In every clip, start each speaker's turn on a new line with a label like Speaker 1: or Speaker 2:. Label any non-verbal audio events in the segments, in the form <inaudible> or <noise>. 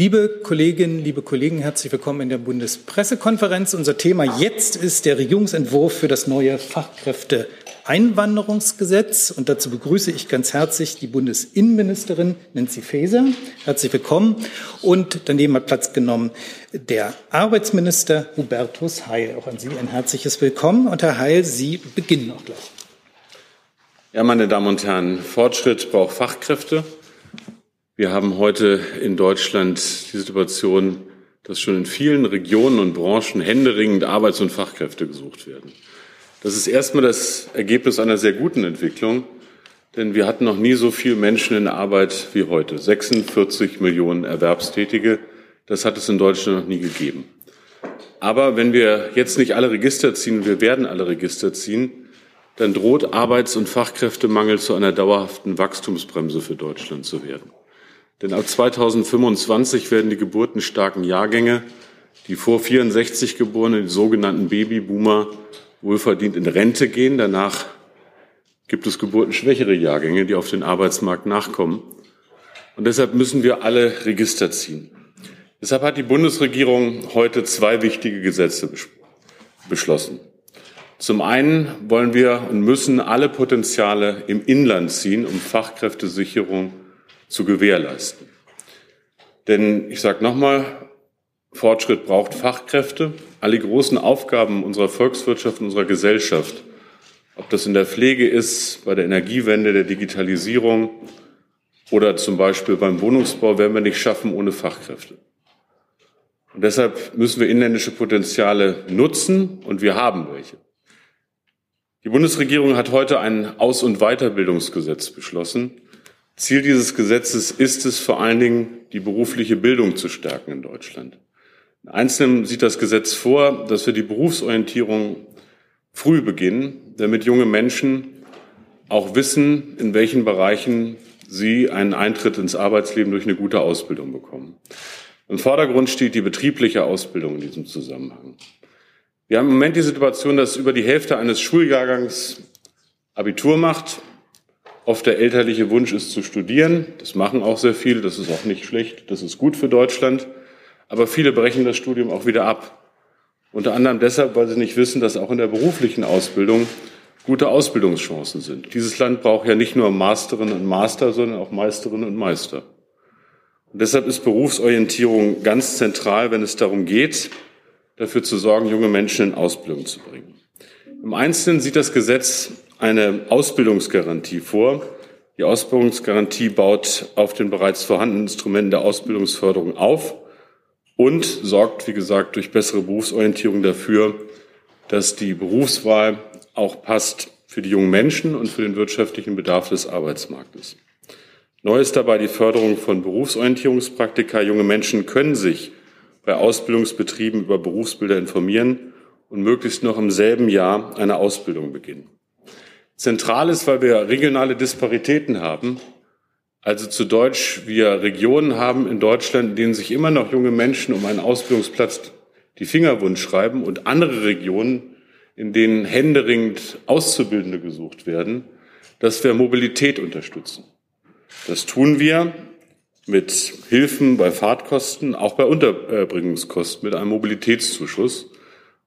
Speaker 1: Liebe Kolleginnen, liebe Kollegen, herzlich willkommen in der Bundespressekonferenz. Unser Thema jetzt ist der Regierungsentwurf für das neue Fachkräfteeinwanderungsgesetz. Und dazu begrüße ich ganz herzlich die Bundesinnenministerin Nancy Faeser. Herzlich willkommen. Und daneben hat Platz genommen der Arbeitsminister Hubertus Heil. Auch an Sie ein herzliches Willkommen. Und Herr Heil, Sie beginnen auch gleich.
Speaker 2: Ja, meine Damen und Herren, Fortschritt braucht Fachkräfte. Wir haben heute in Deutschland die Situation, dass schon in vielen Regionen und Branchen händeringend Arbeits- und Fachkräfte gesucht werden. Das ist erstmal das Ergebnis einer sehr guten Entwicklung, denn wir hatten noch nie so viele Menschen in Arbeit wie heute. 46 Millionen Erwerbstätige. Das hat es in Deutschland noch nie gegeben. Aber wenn wir jetzt nicht alle Register ziehen, wir werden alle Register ziehen, dann droht Arbeits- und Fachkräftemangel zu einer dauerhaften Wachstumsbremse für Deutschland zu werden. Denn ab 2025 werden die geburtenstarken Jahrgänge, die vor 64 geborenen, die sogenannten Babyboomer, wohlverdient in Rente gehen. Danach gibt es geburtenschwächere Jahrgänge, die auf den Arbeitsmarkt nachkommen. Und deshalb müssen wir alle Register ziehen. Deshalb hat die Bundesregierung heute zwei wichtige Gesetze beschlossen. Zum einen wollen wir und müssen alle Potenziale im Inland ziehen, um Fachkräftesicherung zu gewährleisten. Denn ich sage nochmal, Fortschritt braucht Fachkräfte. Alle großen Aufgaben unserer Volkswirtschaft, unserer Gesellschaft, ob das in der Pflege ist, bei der Energiewende, der Digitalisierung oder zum Beispiel beim Wohnungsbau, werden wir nicht schaffen ohne Fachkräfte. Und deshalb müssen wir inländische Potenziale nutzen und wir haben welche. Die Bundesregierung hat heute ein Aus- und Weiterbildungsgesetz beschlossen. Ziel dieses Gesetzes ist es vor allen Dingen, die berufliche Bildung zu stärken in Deutschland. In Einzelnen sieht das Gesetz vor, dass wir die Berufsorientierung früh beginnen, damit junge Menschen auch wissen, in welchen Bereichen sie einen Eintritt ins Arbeitsleben durch eine gute Ausbildung bekommen. Im Vordergrund steht die betriebliche Ausbildung in diesem Zusammenhang. Wir haben im Moment die Situation, dass über die Hälfte eines Schuljahrgangs Abitur macht Oft der elterliche Wunsch ist zu studieren. Das machen auch sehr viele. Das ist auch nicht schlecht. Das ist gut für Deutschland. Aber viele brechen das Studium auch wieder ab. Unter anderem deshalb, weil sie nicht wissen, dass auch in der beruflichen Ausbildung gute Ausbildungschancen sind. Dieses Land braucht ja nicht nur Masterinnen und Master, sondern auch Meisterinnen und Meister. Und deshalb ist Berufsorientierung ganz zentral, wenn es darum geht, dafür zu sorgen, junge Menschen in Ausbildung zu bringen. Im Einzelnen sieht das Gesetz eine Ausbildungsgarantie vor. Die Ausbildungsgarantie baut auf den bereits vorhandenen Instrumenten der Ausbildungsförderung auf und sorgt, wie gesagt, durch bessere Berufsorientierung dafür, dass die Berufswahl auch passt für die jungen Menschen und für den wirtschaftlichen Bedarf des Arbeitsmarktes. Neu ist dabei die Förderung von Berufsorientierungspraktika. Junge Menschen können sich bei Ausbildungsbetrieben über Berufsbilder informieren und möglichst noch im selben Jahr eine Ausbildung beginnen. Zentral ist, weil wir regionale Disparitäten haben. Also zu Deutsch, wir Regionen haben in Deutschland, in denen sich immer noch junge Menschen um einen Ausbildungsplatz die Finger wund schreiben und andere Regionen, in denen händeringend Auszubildende gesucht werden, dass wir Mobilität unterstützen. Das tun wir mit Hilfen bei Fahrtkosten, auch bei Unterbringungskosten, mit einem Mobilitätszuschuss.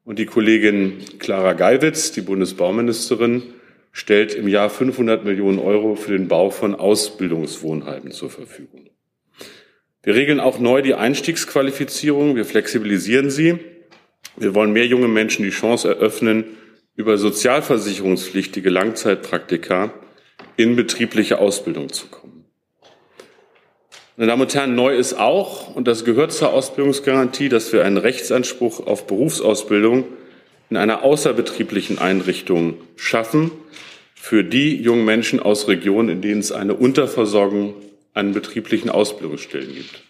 Speaker 2: Und die Kollegin Clara Geiwitz, die Bundesbauministerin, stellt im Jahr 500 Millionen Euro für den Bau von Ausbildungswohnheimen zur Verfügung. Wir regeln auch neu die Einstiegsqualifizierung. Wir flexibilisieren sie. Wir wollen mehr junge Menschen die Chance eröffnen, über sozialversicherungspflichtige Langzeitpraktika in betriebliche Ausbildung zu kommen. Meine Damen und Herren, neu ist auch, und das gehört zur Ausbildungsgarantie, dass wir einen Rechtsanspruch auf Berufsausbildung in einer außerbetrieblichen Einrichtung schaffen für die jungen Menschen aus Regionen, in denen es eine Unterversorgung an betrieblichen Ausbildungsstellen gibt.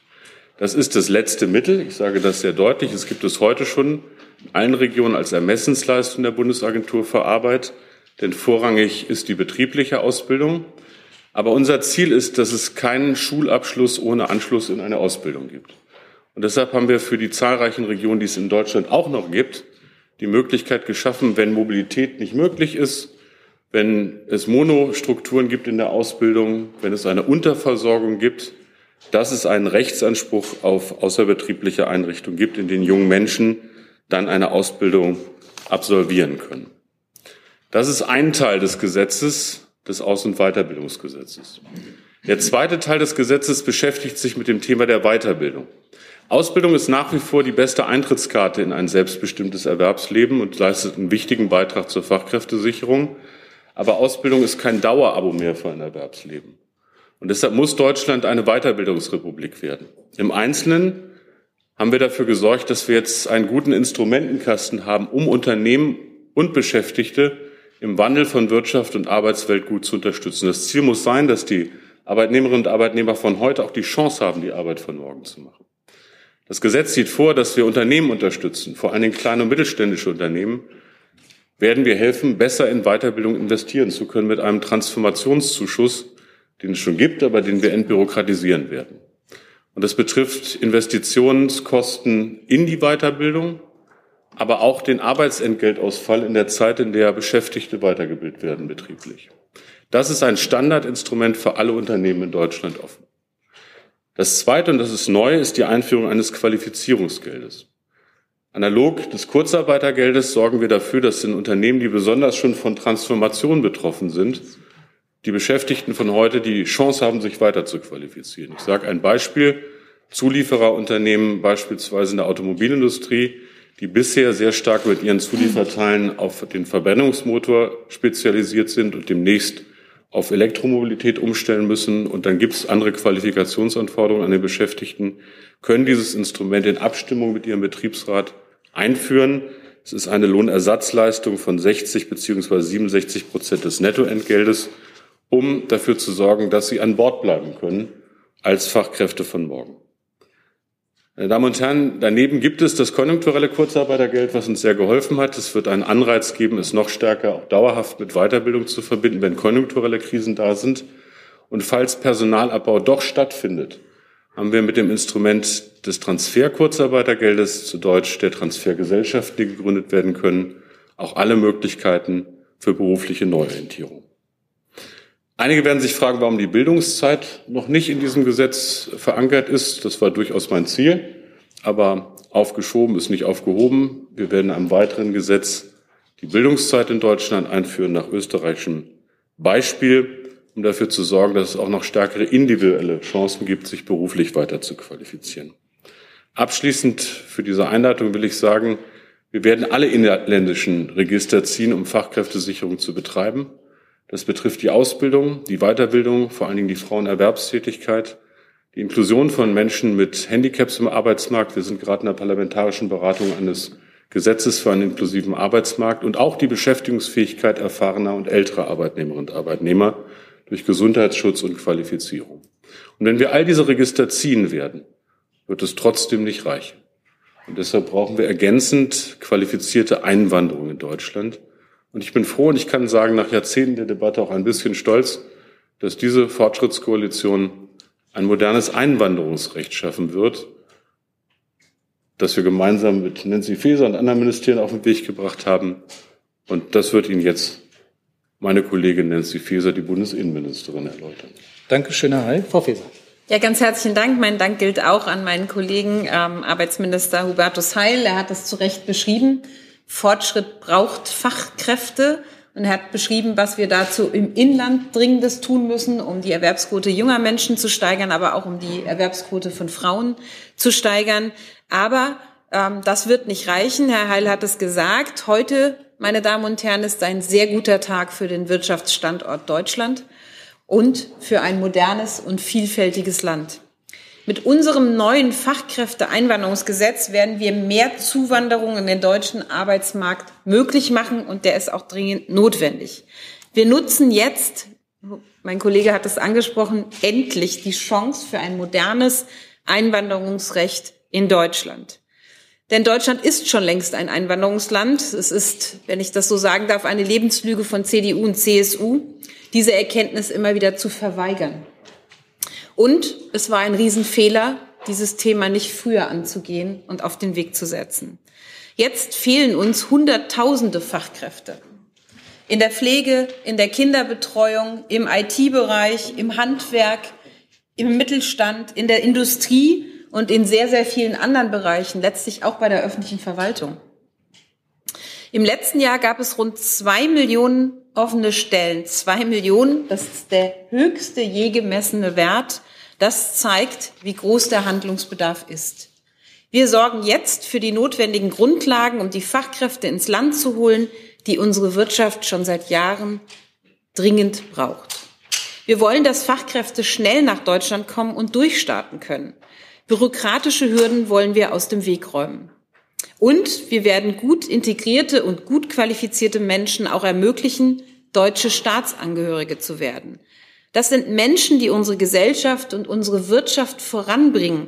Speaker 2: Das ist das letzte Mittel. Ich sage das sehr deutlich. Es gibt es heute schon in allen Regionen als Ermessensleistung der Bundesagentur für Arbeit, denn vorrangig ist die betriebliche Ausbildung. Aber unser Ziel ist, dass es keinen Schulabschluss ohne Anschluss in eine Ausbildung gibt. Und deshalb haben wir für die zahlreichen Regionen, die es in Deutschland auch noch gibt, die Möglichkeit geschaffen, wenn Mobilität nicht möglich ist, wenn es Monostrukturen gibt in der Ausbildung, wenn es eine Unterversorgung gibt, dass es einen Rechtsanspruch auf außerbetriebliche Einrichtungen gibt, in denen junge Menschen dann eine Ausbildung absolvieren können. Das ist ein Teil des Gesetzes, des Aus- und Weiterbildungsgesetzes. Der zweite Teil des Gesetzes beschäftigt sich mit dem Thema der Weiterbildung. Ausbildung ist nach wie vor die beste Eintrittskarte in ein selbstbestimmtes Erwerbsleben und leistet einen wichtigen Beitrag zur Fachkräftesicherung. Aber Ausbildung ist kein Dauerabo mehr für ein Erwerbsleben. Und deshalb muss Deutschland eine Weiterbildungsrepublik werden. Im Einzelnen haben wir dafür gesorgt, dass wir jetzt einen guten Instrumentenkasten haben, um Unternehmen und Beschäftigte im Wandel von Wirtschaft und Arbeitswelt gut zu unterstützen. Das Ziel muss sein, dass die Arbeitnehmerinnen und Arbeitnehmer von heute auch die Chance haben, die Arbeit von morgen zu machen. Das Gesetz sieht vor, dass wir Unternehmen unterstützen, vor allen Dingen kleine und mittelständische Unternehmen, werden wir helfen, besser in Weiterbildung investieren zu können mit einem Transformationszuschuss, den es schon gibt, aber den wir entbürokratisieren werden. Und das betrifft Investitionskosten in die Weiterbildung, aber auch den Arbeitsentgeltausfall in der Zeit, in der Beschäftigte weitergebildet werden betrieblich. Das ist ein Standardinstrument für alle Unternehmen in Deutschland offen. Das Zweite, und das ist neu, ist die Einführung eines Qualifizierungsgeldes. Analog des Kurzarbeitergeldes sorgen wir dafür, dass in Unternehmen, die besonders schon von Transformation betroffen sind, die Beschäftigten von heute die Chance haben, sich weiter zu qualifizieren. Ich sage ein Beispiel. Zuliefererunternehmen, beispielsweise in der Automobilindustrie, die bisher sehr stark mit ihren Zulieferteilen auf den Verbrennungsmotor spezialisiert sind und demnächst auf Elektromobilität umstellen müssen und dann gibt es andere Qualifikationsanforderungen an den Beschäftigten, können dieses Instrument in Abstimmung mit ihrem Betriebsrat einführen. Es ist eine Lohnersatzleistung von 60 bzw. 67 Prozent des Nettoentgeltes, um dafür zu sorgen, dass sie an Bord bleiben können als Fachkräfte von morgen. Meine Damen und Herren, daneben gibt es das konjunkturelle Kurzarbeitergeld, was uns sehr geholfen hat. Es wird einen Anreiz geben, es noch stärker auch dauerhaft mit Weiterbildung zu verbinden, wenn konjunkturelle Krisen da sind. Und falls Personalabbau doch stattfindet, haben wir mit dem Instrument des Transfer-Kurzarbeitergeldes, zu Deutsch der Transfergesellschaft, die gegründet werden können, auch alle Möglichkeiten für berufliche Neuorientierung. Einige werden sich fragen, warum die Bildungszeit noch nicht in diesem Gesetz verankert ist. Das war durchaus mein Ziel, aber aufgeschoben ist nicht aufgehoben. Wir werden einem weiteren Gesetz die Bildungszeit in Deutschland einführen nach österreichischem Beispiel, um dafür zu sorgen, dass es auch noch stärkere individuelle Chancen gibt, sich beruflich weiter zu qualifizieren. Abschließend für diese Einleitung will ich sagen, wir werden alle inländischen Register ziehen, um Fachkräftesicherung zu betreiben. Das betrifft die Ausbildung, die Weiterbildung, vor allen Dingen die Frauenerwerbstätigkeit, die Inklusion von Menschen mit Handicaps im Arbeitsmarkt. Wir sind gerade in der parlamentarischen Beratung eines Gesetzes für einen inklusiven Arbeitsmarkt und auch die Beschäftigungsfähigkeit erfahrener und älterer Arbeitnehmerinnen und Arbeitnehmer durch Gesundheitsschutz und Qualifizierung. Und wenn wir all diese Register ziehen werden, wird es trotzdem nicht reichen. Und deshalb brauchen wir ergänzend qualifizierte Einwanderung in Deutschland. Und ich bin froh und ich kann sagen, nach Jahrzehnten der Debatte auch ein bisschen stolz, dass diese Fortschrittskoalition ein modernes Einwanderungsrecht schaffen wird, das wir gemeinsam mit Nancy Faeser und anderen Ministerien auf den Weg gebracht haben. Und das wird Ihnen jetzt meine Kollegin Nancy Faeser, die Bundesinnenministerin, erläutern.
Speaker 1: Dankeschön, Herr Heil. Frau Faeser.
Speaker 3: Ja, ganz herzlichen Dank. Mein Dank gilt auch an meinen Kollegen ähm, Arbeitsminister Hubertus Heil. Er hat es zu Recht beschrieben. Fortschritt braucht Fachkräfte. Und er hat beschrieben, was wir dazu im Inland Dringendes tun müssen, um die Erwerbsquote junger Menschen zu steigern, aber auch um die Erwerbsquote von Frauen zu steigern. Aber ähm, das wird nicht reichen. Herr Heil hat es gesagt. Heute, meine Damen und Herren, ist ein sehr guter Tag für den Wirtschaftsstandort Deutschland und für ein modernes und vielfältiges Land. Mit unserem neuen Fachkräfteeinwanderungsgesetz werden wir mehr Zuwanderung in den deutschen Arbeitsmarkt möglich machen und der ist auch dringend notwendig. Wir nutzen jetzt, mein Kollege hat es angesprochen, endlich die Chance für ein modernes Einwanderungsrecht in Deutschland. Denn Deutschland ist schon längst ein Einwanderungsland. Es ist, wenn ich das so sagen darf, eine Lebenslüge von CDU und CSU, diese Erkenntnis immer wieder zu verweigern. Und es war ein Riesenfehler, dieses Thema nicht früher anzugehen und auf den Weg zu setzen. Jetzt fehlen uns Hunderttausende Fachkräfte. In der Pflege, in der Kinderbetreuung, im IT-Bereich, im Handwerk, im Mittelstand, in der Industrie und in sehr, sehr vielen anderen Bereichen, letztlich auch bei der öffentlichen Verwaltung. Im letzten Jahr gab es rund zwei Millionen offene Stellen. Zwei Millionen, das ist der höchste je gemessene Wert. Das zeigt, wie groß der Handlungsbedarf ist. Wir sorgen jetzt für die notwendigen Grundlagen, um die Fachkräfte ins Land zu holen, die unsere Wirtschaft schon seit Jahren dringend braucht. Wir wollen, dass Fachkräfte schnell nach Deutschland kommen und durchstarten können. Bürokratische Hürden wollen wir aus dem Weg räumen. Und wir werden gut integrierte und gut qualifizierte Menschen auch ermöglichen, deutsche Staatsangehörige zu werden. Das sind Menschen, die unsere Gesellschaft und unsere Wirtschaft voranbringen.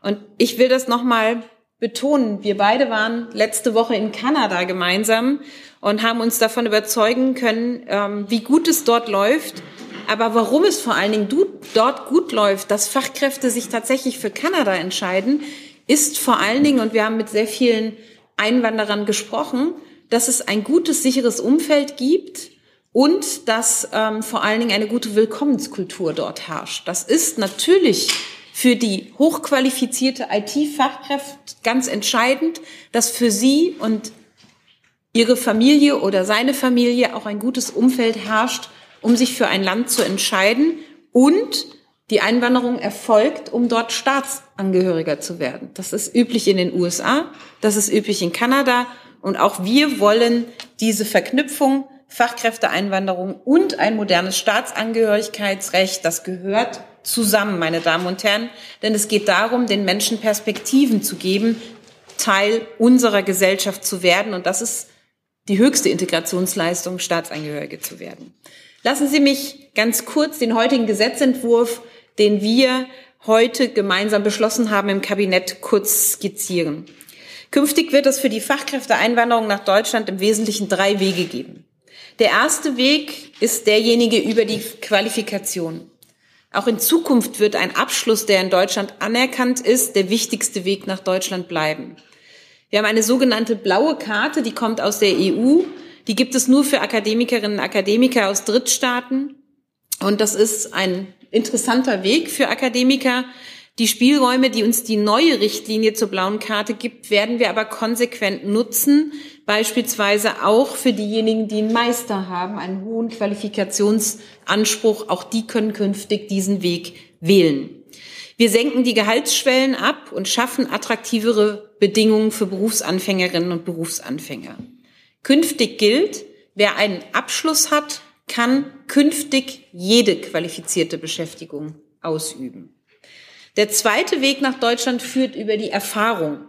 Speaker 3: Und ich will das nochmal betonen. Wir beide waren letzte Woche in Kanada gemeinsam und haben uns davon überzeugen können, ähm, wie gut es dort läuft. Aber warum es vor allen Dingen dort gut läuft, dass Fachkräfte sich tatsächlich für Kanada entscheiden, ist vor allen Dingen, und wir haben mit sehr vielen Einwanderern gesprochen, dass es ein gutes, sicheres Umfeld gibt und dass ähm, vor allen Dingen eine gute Willkommenskultur dort herrscht. Das ist natürlich für die hochqualifizierte IT-Fachkraft ganz entscheidend, dass für sie und ihre Familie oder seine Familie auch ein gutes Umfeld herrscht, um sich für ein Land zu entscheiden und die Einwanderung erfolgt, um dort Staatsangehöriger zu werden. Das ist üblich in den USA, das ist üblich in Kanada und auch wir wollen diese Verknüpfung Fachkräfteeinwanderung und ein modernes Staatsangehörigkeitsrecht, das gehört zusammen, meine Damen und Herren, denn es geht darum, den Menschen Perspektiven zu geben, Teil unserer Gesellschaft zu werden und das ist die höchste Integrationsleistung, Staatsangehörige zu werden. Lassen Sie mich ganz kurz den heutigen Gesetzentwurf den wir heute gemeinsam beschlossen haben, im Kabinett kurz skizzieren. Künftig wird es für die Fachkräfteeinwanderung nach Deutschland im Wesentlichen drei Wege geben. Der erste Weg ist derjenige über die Qualifikation. Auch in Zukunft wird ein Abschluss, der in Deutschland anerkannt ist, der wichtigste Weg nach Deutschland bleiben. Wir haben eine sogenannte blaue Karte, die kommt aus der EU. Die gibt es nur für Akademikerinnen und Akademiker aus Drittstaaten. Und das ist ein interessanter Weg für Akademiker. Die Spielräume, die uns die neue Richtlinie zur blauen Karte gibt, werden wir aber konsequent nutzen, beispielsweise auch für diejenigen, die einen Meister haben, einen hohen Qualifikationsanspruch. Auch die können künftig diesen Weg wählen. Wir senken die Gehaltsschwellen ab und schaffen attraktivere Bedingungen für Berufsanfängerinnen und Berufsanfänger. Künftig gilt, wer einen Abschluss hat, kann künftig jede qualifizierte Beschäftigung ausüben. Der zweite Weg nach Deutschland führt über die Erfahrung.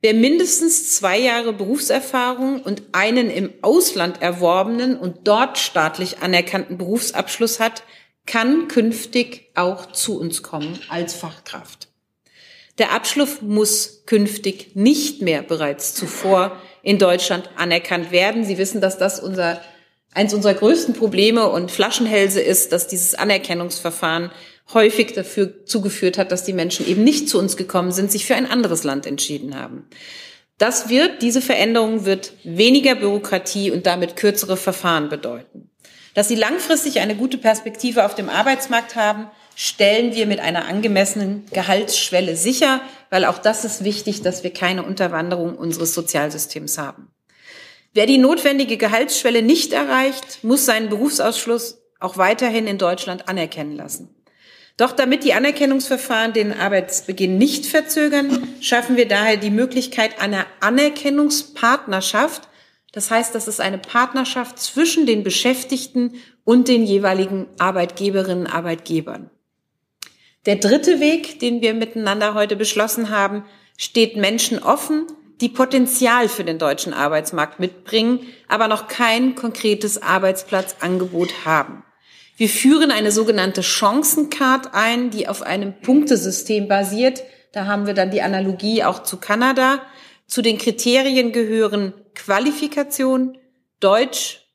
Speaker 3: Wer mindestens zwei Jahre Berufserfahrung und einen im Ausland erworbenen und dort staatlich anerkannten Berufsabschluss hat, kann künftig auch zu uns kommen als Fachkraft. Der Abschluss muss künftig nicht mehr bereits zuvor in Deutschland anerkannt werden. Sie wissen, dass das unser Eins unserer größten Probleme und Flaschenhälse ist, dass dieses Anerkennungsverfahren häufig dafür zugeführt hat, dass die Menschen eben nicht zu uns gekommen sind, sich für ein anderes Land entschieden haben. Das wird, diese Veränderung wird weniger Bürokratie und damit kürzere Verfahren bedeuten. Dass sie langfristig eine gute Perspektive auf dem Arbeitsmarkt haben, stellen wir mit einer angemessenen Gehaltsschwelle sicher, weil auch das ist wichtig, dass wir keine Unterwanderung unseres Sozialsystems haben. Wer die notwendige Gehaltsschwelle nicht erreicht, muss seinen Berufsausschluss auch weiterhin in Deutschland anerkennen lassen. Doch damit die Anerkennungsverfahren den Arbeitsbeginn nicht verzögern, schaffen wir daher die Möglichkeit einer Anerkennungspartnerschaft. Das heißt, das ist eine Partnerschaft zwischen den Beschäftigten und den jeweiligen Arbeitgeberinnen und Arbeitgebern. Der dritte Weg, den wir miteinander heute beschlossen haben, steht Menschen offen, die Potenzial für den deutschen Arbeitsmarkt mitbringen, aber noch kein konkretes Arbeitsplatzangebot haben. Wir führen eine sogenannte Chancencard ein, die auf einem Punktesystem basiert. Da haben wir dann die Analogie auch zu Kanada. Zu den Kriterien gehören Qualifikation, Deutsch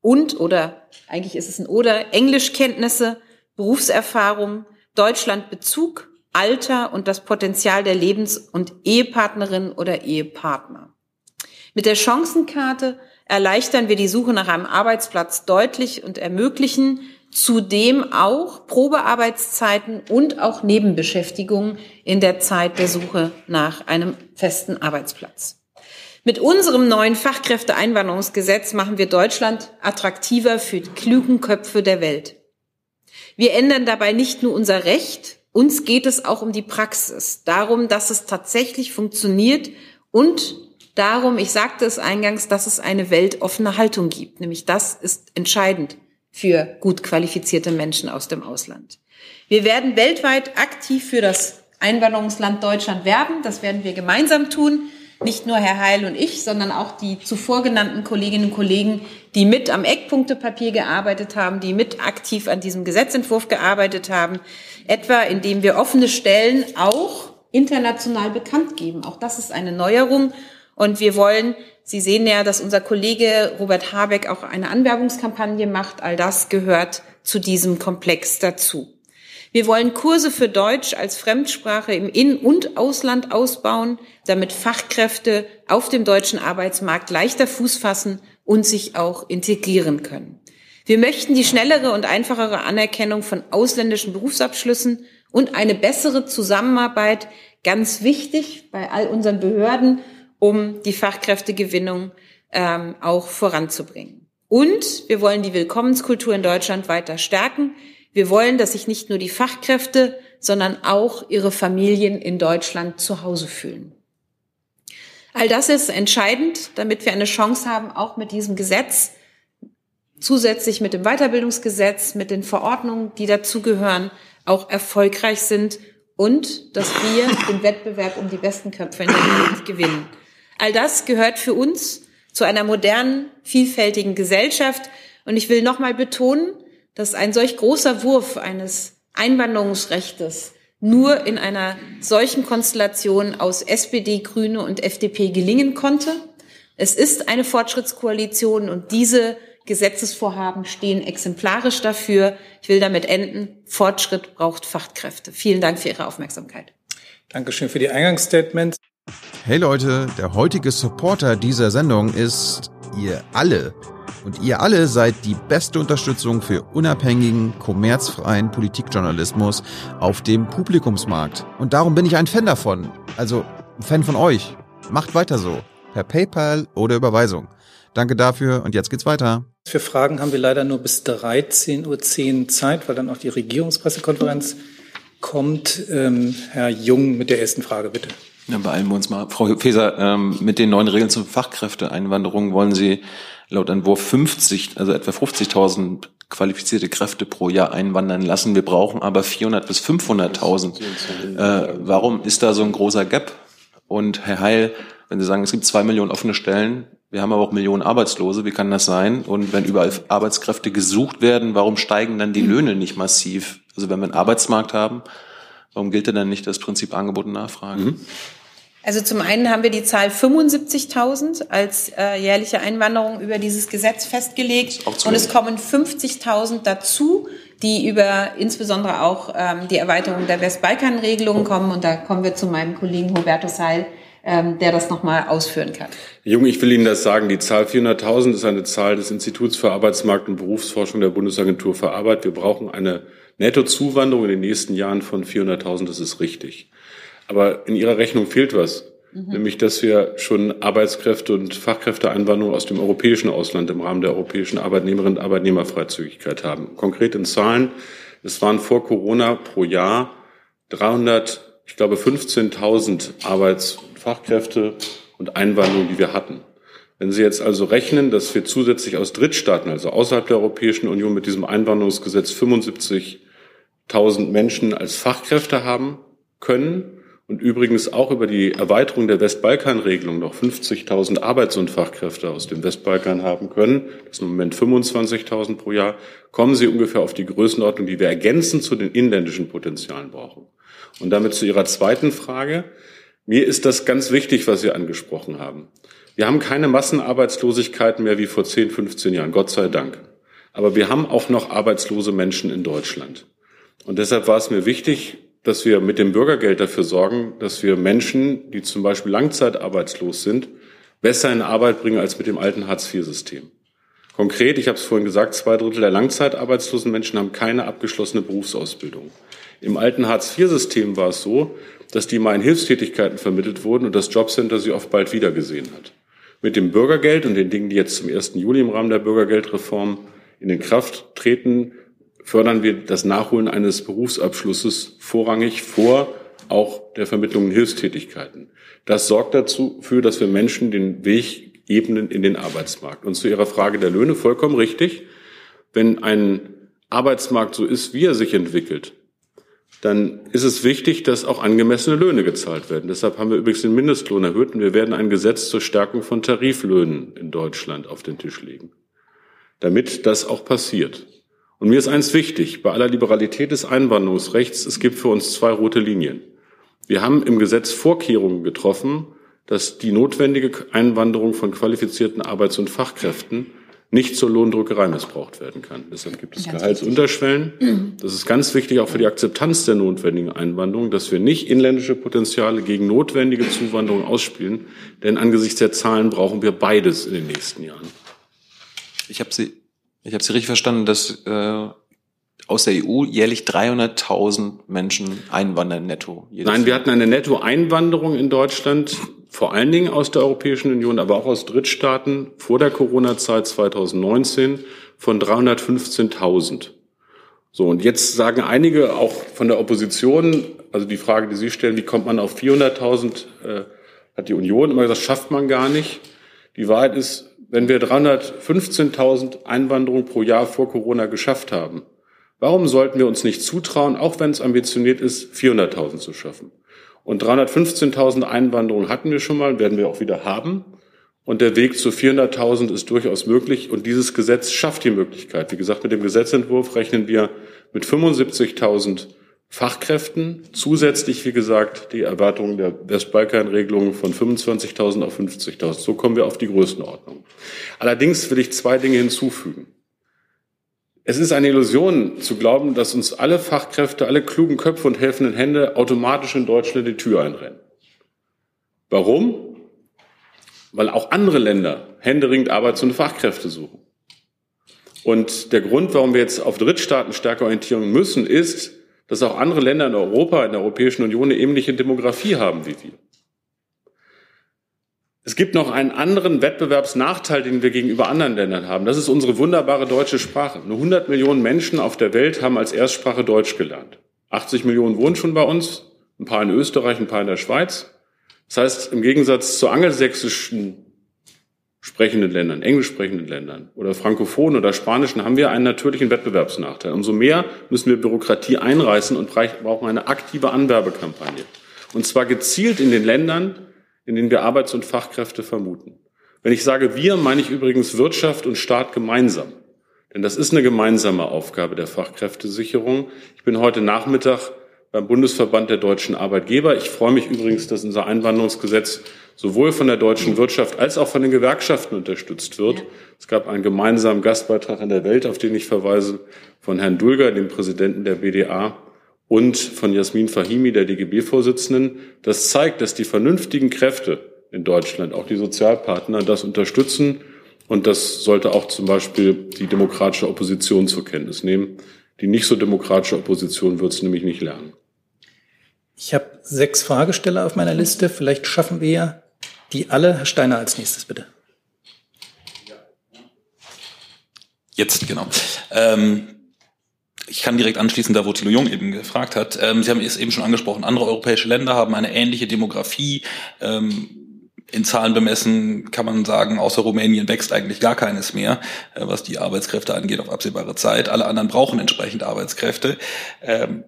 Speaker 3: und oder eigentlich ist es ein oder Englischkenntnisse, Berufserfahrung, Deutschlandbezug Alter und das Potenzial der Lebens- und Ehepartnerin oder Ehepartner. Mit der Chancenkarte erleichtern wir die Suche nach einem Arbeitsplatz deutlich und ermöglichen zudem auch Probearbeitszeiten und auch Nebenbeschäftigungen in der Zeit der Suche nach einem festen Arbeitsplatz. Mit unserem neuen Fachkräfteeinwanderungsgesetz machen wir Deutschland attraktiver für die klugen Köpfe der Welt. Wir ändern dabei nicht nur unser Recht, uns geht es auch um die Praxis, darum, dass es tatsächlich funktioniert und darum, ich sagte es eingangs, dass es eine weltoffene Haltung gibt. Nämlich das ist entscheidend für gut qualifizierte Menschen aus dem Ausland. Wir werden weltweit aktiv für das Einwanderungsland Deutschland werben. Das werden wir gemeinsam tun. Nicht nur Herr Heil und ich, sondern auch die zuvor genannten Kolleginnen und Kollegen, die mit am Eckpunktepapier gearbeitet haben, die mit aktiv an diesem Gesetzentwurf gearbeitet haben, etwa indem wir offene Stellen auch international bekannt geben. Auch das ist eine Neuerung. Und wir wollen, Sie sehen ja, dass unser Kollege Robert Habeck auch eine Anwerbungskampagne macht. All das gehört zu diesem Komplex dazu. Wir wollen Kurse für Deutsch als Fremdsprache im In- und Ausland ausbauen, damit Fachkräfte auf dem deutschen Arbeitsmarkt leichter Fuß fassen und sich auch integrieren können. Wir möchten die schnellere und einfachere Anerkennung von ausländischen Berufsabschlüssen und eine bessere Zusammenarbeit, ganz wichtig bei all unseren Behörden, um die Fachkräftegewinnung ähm, auch voranzubringen. Und wir wollen die Willkommenskultur in Deutschland weiter stärken. Wir wollen, dass sich nicht nur die Fachkräfte, sondern auch ihre Familien in Deutschland zu Hause fühlen. All das ist entscheidend, damit wir eine Chance haben, auch mit diesem Gesetz, zusätzlich mit dem Weiterbildungsgesetz, mit den Verordnungen, die dazugehören, auch erfolgreich sind und dass wir den Wettbewerb um die besten Köpfe in der Welt gewinnen. All das gehört für uns zu einer modernen, vielfältigen Gesellschaft. Und ich will nochmal betonen, dass ein solch großer Wurf eines Einwanderungsrechtes nur in einer solchen Konstellation aus SPD, Grüne und FDP gelingen konnte. Es ist eine Fortschrittskoalition und diese Gesetzesvorhaben stehen exemplarisch dafür. Ich will damit enden. Fortschritt braucht Fachkräfte. Vielen Dank für Ihre Aufmerksamkeit.
Speaker 1: Dankeschön für die Eingangsstatements.
Speaker 4: Hey Leute, der heutige Supporter dieser Sendung ist ihr alle. Und ihr alle seid die beste Unterstützung für unabhängigen, kommerzfreien Politikjournalismus auf dem Publikumsmarkt. Und darum bin ich ein Fan davon. Also ein Fan von euch. Macht weiter so. Per PayPal oder Überweisung. Danke dafür und jetzt geht's weiter.
Speaker 1: Für Fragen haben wir leider nur bis 13.10 Uhr Zeit, weil dann auch die Regierungspressekonferenz kommt. Ähm, Herr Jung mit der ersten Frage, bitte.
Speaker 5: Dann beeilen wir uns mal. Frau Feser, ähm, mit den neuen Regeln zur Fachkräfteeinwanderung wollen Sie laut Entwurf 50, also etwa 50.000 qualifizierte Kräfte pro Jahr einwandern lassen. Wir brauchen aber 400 bis 500.000. Äh, warum ist da so ein großer Gap? Und Herr Heil, wenn Sie sagen, es gibt zwei Millionen offene Stellen, wir haben aber auch Millionen Arbeitslose, wie kann das sein? Und wenn überall Arbeitskräfte gesucht werden, warum steigen dann die Löhne nicht massiv? Also wenn wir einen Arbeitsmarkt haben, Warum gilt denn dann nicht das Prinzip Angebot und Nachfrage? Mhm.
Speaker 3: Also zum einen haben wir die Zahl 75.000 als äh, jährliche Einwanderung über dieses Gesetz festgelegt und es kommen 50.000 dazu, die über insbesondere auch ähm, die Erweiterung der Westbalkan-Regelung kommen und da kommen wir zu meinem Kollegen Hubertus Heil, ähm, der das nochmal ausführen kann.
Speaker 2: Jung, ich will Ihnen das sagen. Die Zahl 400.000 ist eine Zahl des Instituts für Arbeitsmarkt und Berufsforschung der Bundesagentur für Arbeit. Wir brauchen eine Nettozuwanderung in den nächsten Jahren von 400.000, das ist richtig. Aber in Ihrer Rechnung fehlt was. Mhm. Nämlich, dass wir schon Arbeitskräfte und Fachkräfteeinwanderung aus dem europäischen Ausland im Rahmen der europäischen Arbeitnehmerinnen und Arbeitnehmerfreizügigkeit haben. Konkret in Zahlen, es waren vor Corona pro Jahr 300, ich glaube 15.000 Arbeitsfachkräfte und Einwanderung, die wir hatten. Wenn Sie jetzt also rechnen, dass wir zusätzlich aus Drittstaaten, also außerhalb der Europäischen Union mit diesem Einwanderungsgesetz 75.000 Menschen als Fachkräfte haben können und übrigens auch über die Erweiterung der Westbalkan-Regelung noch 50.000 Arbeits- und Fachkräfte aus dem Westbalkan haben können, das sind im Moment 25.000 pro Jahr, kommen Sie ungefähr auf die Größenordnung, die wir ergänzend zu den inländischen Potenzialen brauchen. Und damit zu Ihrer zweiten Frage. Mir ist das ganz wichtig, was Sie angesprochen haben. Wir haben keine Massenarbeitslosigkeit mehr wie vor 10, 15 Jahren, Gott sei Dank. Aber wir haben auch noch arbeitslose Menschen in Deutschland. Und deshalb war es mir wichtig, dass wir mit dem Bürgergeld dafür sorgen, dass wir Menschen, die zum Beispiel langzeitarbeitslos sind, besser in Arbeit bringen als mit dem alten Hartz-IV-System. Konkret, ich habe es vorhin gesagt, zwei Drittel der langzeitarbeitslosen Menschen haben keine abgeschlossene Berufsausbildung. Im alten Hartz-IV-System war es so, dass die mal in Hilfstätigkeiten vermittelt wurden und das Jobcenter sie oft bald wiedergesehen hat. Mit dem Bürgergeld und den Dingen, die jetzt zum 1. Juli im Rahmen der Bürgergeldreform in den Kraft treten, fördern wir das Nachholen eines Berufsabschlusses vorrangig vor auch der Vermittlung Hilfstätigkeiten. Das sorgt dazu, für, dass wir Menschen den Weg ebnen in den Arbeitsmarkt. Und zu Ihrer Frage der Löhne vollkommen richtig. Wenn ein Arbeitsmarkt so ist, wie er sich entwickelt, dann ist es wichtig, dass auch angemessene Löhne gezahlt werden. Deshalb haben wir übrigens den Mindestlohn erhöht und wir werden ein Gesetz zur Stärkung von Tariflöhnen in Deutschland auf den Tisch legen, damit das auch passiert. Und mir ist eins wichtig, bei aller Liberalität des Einwanderungsrechts, es gibt für uns zwei rote Linien. Wir haben im Gesetz Vorkehrungen getroffen, dass die notwendige Einwanderung von qualifizierten Arbeits- und Fachkräften nicht zur Lohndrückerei missbraucht werden kann. Deshalb gibt es ganz Gehaltsunterschwellen. Das ist ganz wichtig auch für die Akzeptanz der notwendigen Einwanderung, dass wir nicht inländische Potenziale gegen notwendige Zuwanderung ausspielen, denn angesichts der Zahlen brauchen wir beides in den nächsten Jahren.
Speaker 5: Ich habe Sie ich habe Sie richtig verstanden, dass äh, aus der EU jährlich 300.000 Menschen einwandern netto.
Speaker 2: Nein, wir hatten eine Nettoeinwanderung in Deutschland, vor allen Dingen aus der Europäischen Union, aber auch aus Drittstaaten vor der Corona-Zeit 2019 von 315.000. So, und jetzt sagen einige auch von der Opposition, also die Frage, die Sie stellen, wie kommt man auf 400.000, äh, hat die Union immer gesagt, schafft man gar nicht. Die Wahrheit ist, wenn wir 315.000 Einwanderungen pro Jahr vor Corona geschafft haben, warum sollten wir uns nicht zutrauen, auch wenn es ambitioniert ist, 400.000 zu schaffen? Und 315.000 Einwanderungen hatten wir schon mal, werden wir auch wieder haben. Und der Weg zu 400.000 ist durchaus möglich. Und dieses Gesetz schafft die Möglichkeit. Wie gesagt, mit dem Gesetzentwurf rechnen wir mit 75.000 Fachkräften. Zusätzlich, wie gesagt, die Erwartung der Westbalkan-Regelung von 25.000 auf 50.000. So kommen wir auf die Größenordnung. Allerdings will ich zwei Dinge hinzufügen. Es ist eine Illusion zu glauben, dass uns alle Fachkräfte, alle klugen Köpfe und helfenden Hände automatisch in Deutschland die Tür einrennen. Warum? Weil auch andere Länder händeringend Arbeits- und Fachkräfte suchen. Und der Grund, warum wir jetzt auf Drittstaaten stärker orientieren müssen, ist, dass auch andere Länder in Europa, in der Europäischen Union eine ähnliche Demografie haben wie wir. Es gibt noch einen anderen Wettbewerbsnachteil, den wir gegenüber anderen Ländern haben. Das ist unsere wunderbare deutsche Sprache. Nur 100 Millionen Menschen auf der Welt haben als Erstsprache Deutsch gelernt. 80 Millionen wohnen schon bei uns, ein paar in Österreich, ein paar in der Schweiz. Das heißt, im Gegensatz zur angelsächsischen sprechenden Ländern, englisch sprechenden Ländern oder frankophonen oder spanischen haben wir einen natürlichen Wettbewerbsnachteil. Umso mehr müssen wir Bürokratie einreißen und brauchen eine aktive Anwerbekampagne. Und zwar gezielt in den Ländern, in denen wir Arbeits- und Fachkräfte vermuten. Wenn ich sage wir, meine ich übrigens Wirtschaft und Staat gemeinsam. Denn das ist eine gemeinsame Aufgabe der Fachkräftesicherung. Ich bin heute Nachmittag beim Bundesverband der deutschen Arbeitgeber. Ich freue mich übrigens, dass unser Einwanderungsgesetz sowohl von der deutschen Wirtschaft als auch von den Gewerkschaften unterstützt wird. Ja. Es gab einen gemeinsamen Gastbeitrag in der Welt, auf den ich verweise, von Herrn Dulger, dem Präsidenten der BDA, und von Jasmin Fahimi, der DGB-Vorsitzenden. Das zeigt, dass die vernünftigen Kräfte in Deutschland, auch die Sozialpartner, das unterstützen. Und das sollte auch zum Beispiel die demokratische Opposition zur Kenntnis nehmen. Die nicht so demokratische Opposition wird es nämlich nicht lernen.
Speaker 1: Ich habe sechs Fragesteller auf meiner Liste. Vielleicht schaffen wir ja die alle. Herr Steiner als nächstes, bitte.
Speaker 6: Jetzt, genau. Ähm, ich kann direkt anschließen, da wo Thilo Jung eben gefragt hat. Ähm, Sie haben es eben schon angesprochen, andere europäische Länder haben eine ähnliche Demografie. Ähm, in Zahlen bemessen kann man sagen, außer Rumänien wächst eigentlich gar keines mehr, äh, was die Arbeitskräfte angeht auf absehbare Zeit. Alle anderen brauchen entsprechend Arbeitskräfte. Ähm,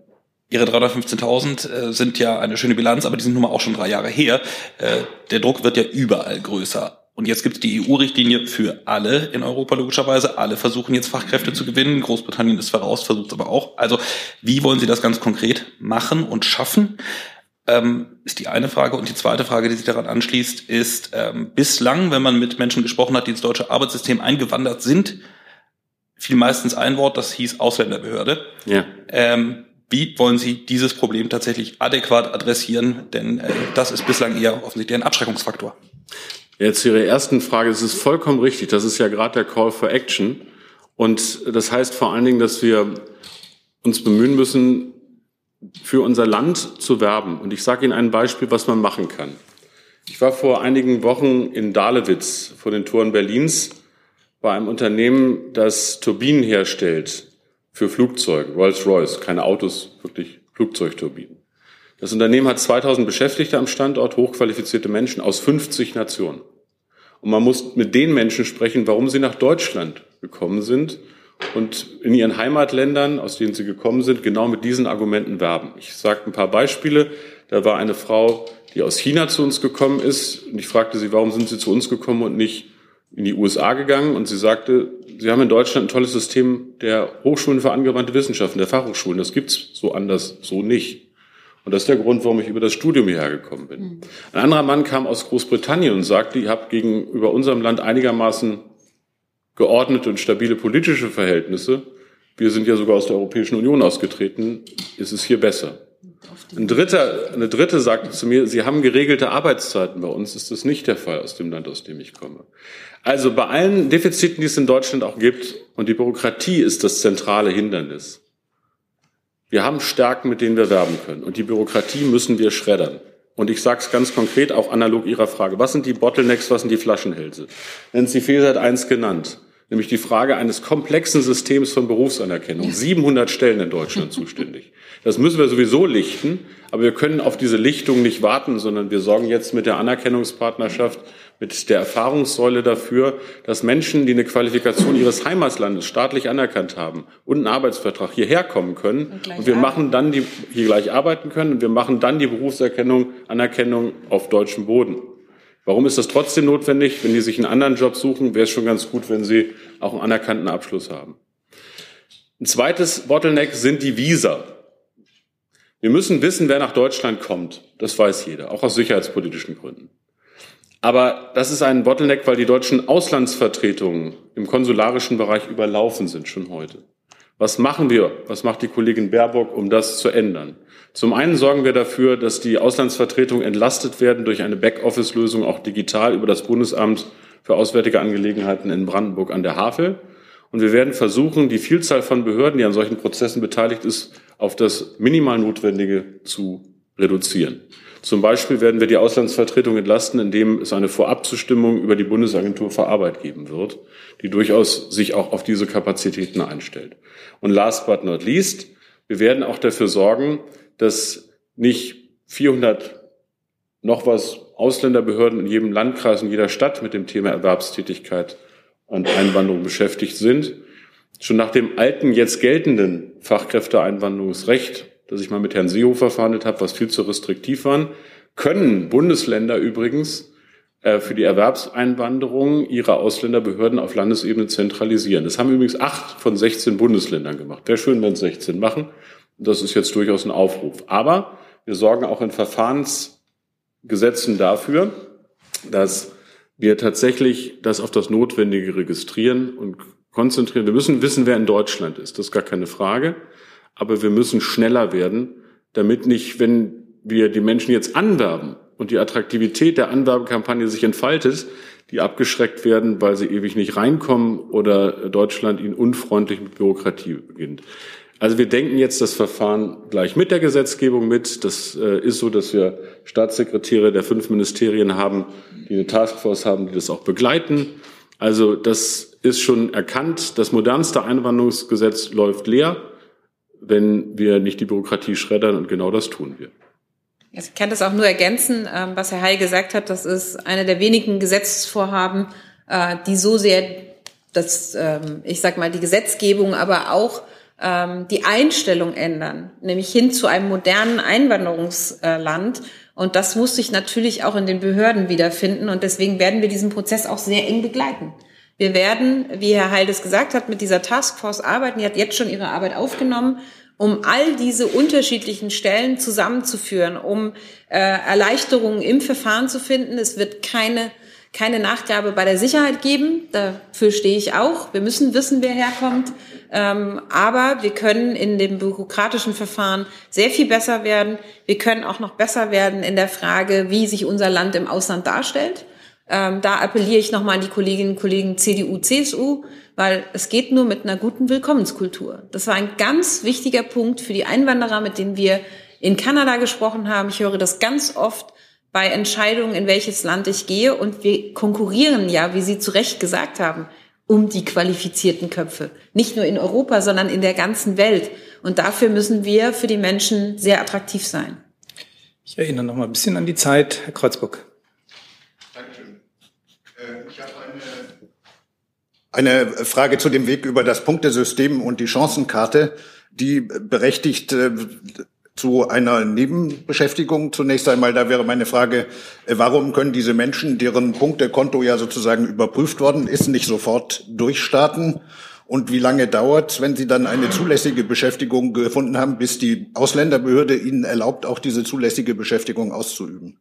Speaker 6: Ihre 315.000 äh, sind ja eine schöne Bilanz, aber die sind nun mal auch schon drei Jahre her. Äh, der Druck wird ja überall größer. Und jetzt gibt es die EU-Richtlinie für alle in Europa logischerweise. Alle versuchen jetzt Fachkräfte zu gewinnen. Großbritannien ist voraus, versucht es aber auch. Also wie wollen Sie das ganz konkret machen und schaffen? Ähm, ist die eine Frage. Und die zweite Frage, die sich daran anschließt, ist ähm, bislang, wenn man mit Menschen gesprochen hat, die ins deutsche Arbeitssystem eingewandert sind, fiel meistens ein Wort, das hieß Ausländerbehörde. Ja. Ähm, wie wollen Sie dieses Problem tatsächlich adäquat adressieren? Denn äh, das ist bislang eher offensichtlich ein Abschreckungsfaktor.
Speaker 2: Jetzt zu Ihrer ersten Frage. Es ist vollkommen richtig. Das ist ja gerade der Call for Action. Und das heißt vor allen Dingen, dass wir uns bemühen müssen, für unser Land zu werben. Und ich sage Ihnen ein Beispiel, was man machen kann. Ich war vor einigen Wochen in Dahlewitz vor den Toren Berlins bei einem Unternehmen, das Turbinen herstellt für Flugzeuge, Rolls-Royce, keine Autos, wirklich Flugzeugturbinen. Das Unternehmen hat 2000 Beschäftigte am Standort, hochqualifizierte Menschen aus 50 Nationen. Und man muss mit den Menschen sprechen, warum sie nach Deutschland gekommen sind und in ihren Heimatländern, aus denen sie gekommen sind, genau mit diesen Argumenten werben. Ich sage ein paar Beispiele. Da war eine Frau, die aus China zu uns gekommen ist. Und ich fragte sie, warum sind Sie zu uns gekommen und nicht in die USA gegangen? Und sie sagte, Sie haben in Deutschland ein tolles System der Hochschulen für angewandte Wissenschaften, der Fachhochschulen. Das gibt's so anders, so nicht. Und das ist der Grund, warum ich über das Studium hierher gekommen bin. Ein anderer Mann kam aus Großbritannien und sagte, ihr habt gegenüber unserem Land einigermaßen geordnete und stabile politische Verhältnisse. Wir sind ja sogar aus der Europäischen Union ausgetreten. Ist es hier besser? Ein dritter, eine dritte sagte zu mir, Sie haben geregelte Arbeitszeiten. Bei uns ist das nicht der Fall aus dem Land, aus dem ich komme. Also bei allen Defiziten, die es in Deutschland auch gibt, und die Bürokratie ist das zentrale Hindernis. Wir haben Stärken, mit denen wir werben können. Und die Bürokratie müssen wir schreddern. Und ich sage es ganz konkret, auch analog Ihrer Frage. Was sind die Bottlenecks, was sind die Flaschenhälse? Nancy Faeser hat eins genannt nämlich die Frage eines komplexen Systems von Berufsanerkennung. 700 Stellen in Deutschland <laughs> zuständig. Das müssen wir sowieso lichten, aber wir können auf diese Lichtung nicht warten, sondern wir sorgen jetzt mit der Anerkennungspartnerschaft, mit der Erfahrungssäule dafür, dass Menschen, die eine Qualifikation ihres Heimatlandes staatlich anerkannt haben und einen Arbeitsvertrag hierher kommen können und, und wir machen dann die, hier gleich arbeiten können und wir machen dann die Berufserkennung, Anerkennung auf deutschem Boden. Warum ist das trotzdem notwendig? Wenn die sich einen anderen Job suchen, wäre es schon ganz gut, wenn sie auch einen anerkannten Abschluss haben. Ein zweites Bottleneck sind die Visa. Wir müssen wissen, wer nach Deutschland kommt. Das weiß jeder, auch aus sicherheitspolitischen Gründen. Aber das ist ein Bottleneck, weil die deutschen Auslandsvertretungen im konsularischen Bereich überlaufen sind schon heute. Was machen wir? Was macht die Kollegin Baerbock, um das zu ändern? Zum einen sorgen wir dafür, dass die Auslandsvertretungen entlastet werden durch eine Backoffice-Lösung auch digital über das Bundesamt für Auswärtige Angelegenheiten in Brandenburg an der Havel. Und wir werden versuchen, die Vielzahl von Behörden, die an solchen Prozessen beteiligt ist, auf das minimal Notwendige zu reduzieren. Zum Beispiel werden wir die Auslandsvertretung entlasten, indem es eine Vorabzustimmung über die Bundesagentur für Arbeit geben wird, die durchaus sich auch auf diese Kapazitäten einstellt. Und last but not least, wir werden auch dafür sorgen, dass nicht 400 noch was Ausländerbehörden in jedem Landkreis, in jeder Stadt mit dem Thema Erwerbstätigkeit und Einwanderung beschäftigt sind. Schon nach dem alten, jetzt geltenden Fachkräfteeinwanderungsrecht, das ich mal mit Herrn Seehofer verhandelt habe, was viel zu restriktiv war, können Bundesländer übrigens äh, für die Erwerbseinwanderung ihrer Ausländerbehörden auf Landesebene zentralisieren. Das haben übrigens acht von 16 Bundesländern gemacht. Wäre schön, wenn es 16 machen. Das ist jetzt durchaus ein Aufruf. Aber wir sorgen auch in Verfahrensgesetzen dafür, dass wir tatsächlich das auf das Notwendige registrieren und konzentrieren. Wir müssen wissen, wer in Deutschland ist. Das ist gar keine Frage. Aber wir müssen schneller werden, damit nicht, wenn wir die Menschen jetzt anwerben und die Attraktivität der Anwerbekampagne sich entfaltet, die abgeschreckt werden, weil sie ewig nicht reinkommen oder Deutschland ihnen unfreundlich mit Bürokratie beginnt. Also wir denken jetzt das Verfahren gleich mit der Gesetzgebung mit. Das äh, ist so, dass wir Staatssekretäre der fünf Ministerien haben, die eine Taskforce haben, die das auch begleiten. Also das ist schon erkannt. Das modernste Einwanderungsgesetz läuft leer, wenn wir nicht die Bürokratie schreddern und genau das tun wir.
Speaker 3: Ich kann das auch nur ergänzen, ähm, was Herr Heil gesagt hat. Das ist eine der wenigen Gesetzesvorhaben, äh, die so sehr, das, ähm, ich sag mal, die Gesetzgebung, aber auch ähm, die Einstellung ändern, nämlich hin zu einem modernen Einwanderungsland. Und das muss sich natürlich auch in den Behörden wiederfinden. Und deswegen werden wir diesen Prozess auch sehr eng begleiten. Wir werden, wie Herr Heil das gesagt hat, mit dieser Taskforce arbeiten. Die hat jetzt schon ihre Arbeit aufgenommen, um all diese unterschiedlichen Stellen zusammenzuführen, um äh, Erleichterungen im Verfahren zu finden. Es wird keine keine Nachgabe bei der Sicherheit geben. Dafür stehe ich auch. Wir müssen wissen, wer herkommt. Ähm, aber wir können in dem bürokratischen Verfahren sehr viel besser werden. Wir können auch noch besser werden in der Frage, wie sich unser Land im Ausland darstellt. Ähm, da appelliere ich nochmal an die Kolleginnen und Kollegen CDU, CSU, weil es geht nur mit einer guten Willkommenskultur. Das war ein ganz wichtiger Punkt für die Einwanderer, mit denen wir in Kanada gesprochen haben. Ich höre das ganz oft bei Entscheidungen, in welches Land ich gehe. Und wir konkurrieren ja, wie Sie zu Recht gesagt haben, um die qualifizierten Köpfe. Nicht nur in Europa, sondern in der ganzen Welt. Und dafür müssen wir für die Menschen sehr attraktiv sein.
Speaker 1: Ich erinnere noch mal ein bisschen an die Zeit. Herr Kreuzburg.
Speaker 7: Dankeschön. Äh, ich habe eine, Frage zu dem Weg über das Punktesystem und die Chancenkarte, die berechtigt äh, zu einer Nebenbeschäftigung zunächst einmal, da wäre meine Frage, äh, warum können diese Menschen, deren Punktekonto ja sozusagen überprüft worden ist, nicht sofort durchstarten? Und wie lange dauert wenn Sie dann eine zulässige Beschäftigung gefunden haben, bis die Ausländerbehörde Ihnen erlaubt, auch diese zulässige Beschäftigung auszuüben?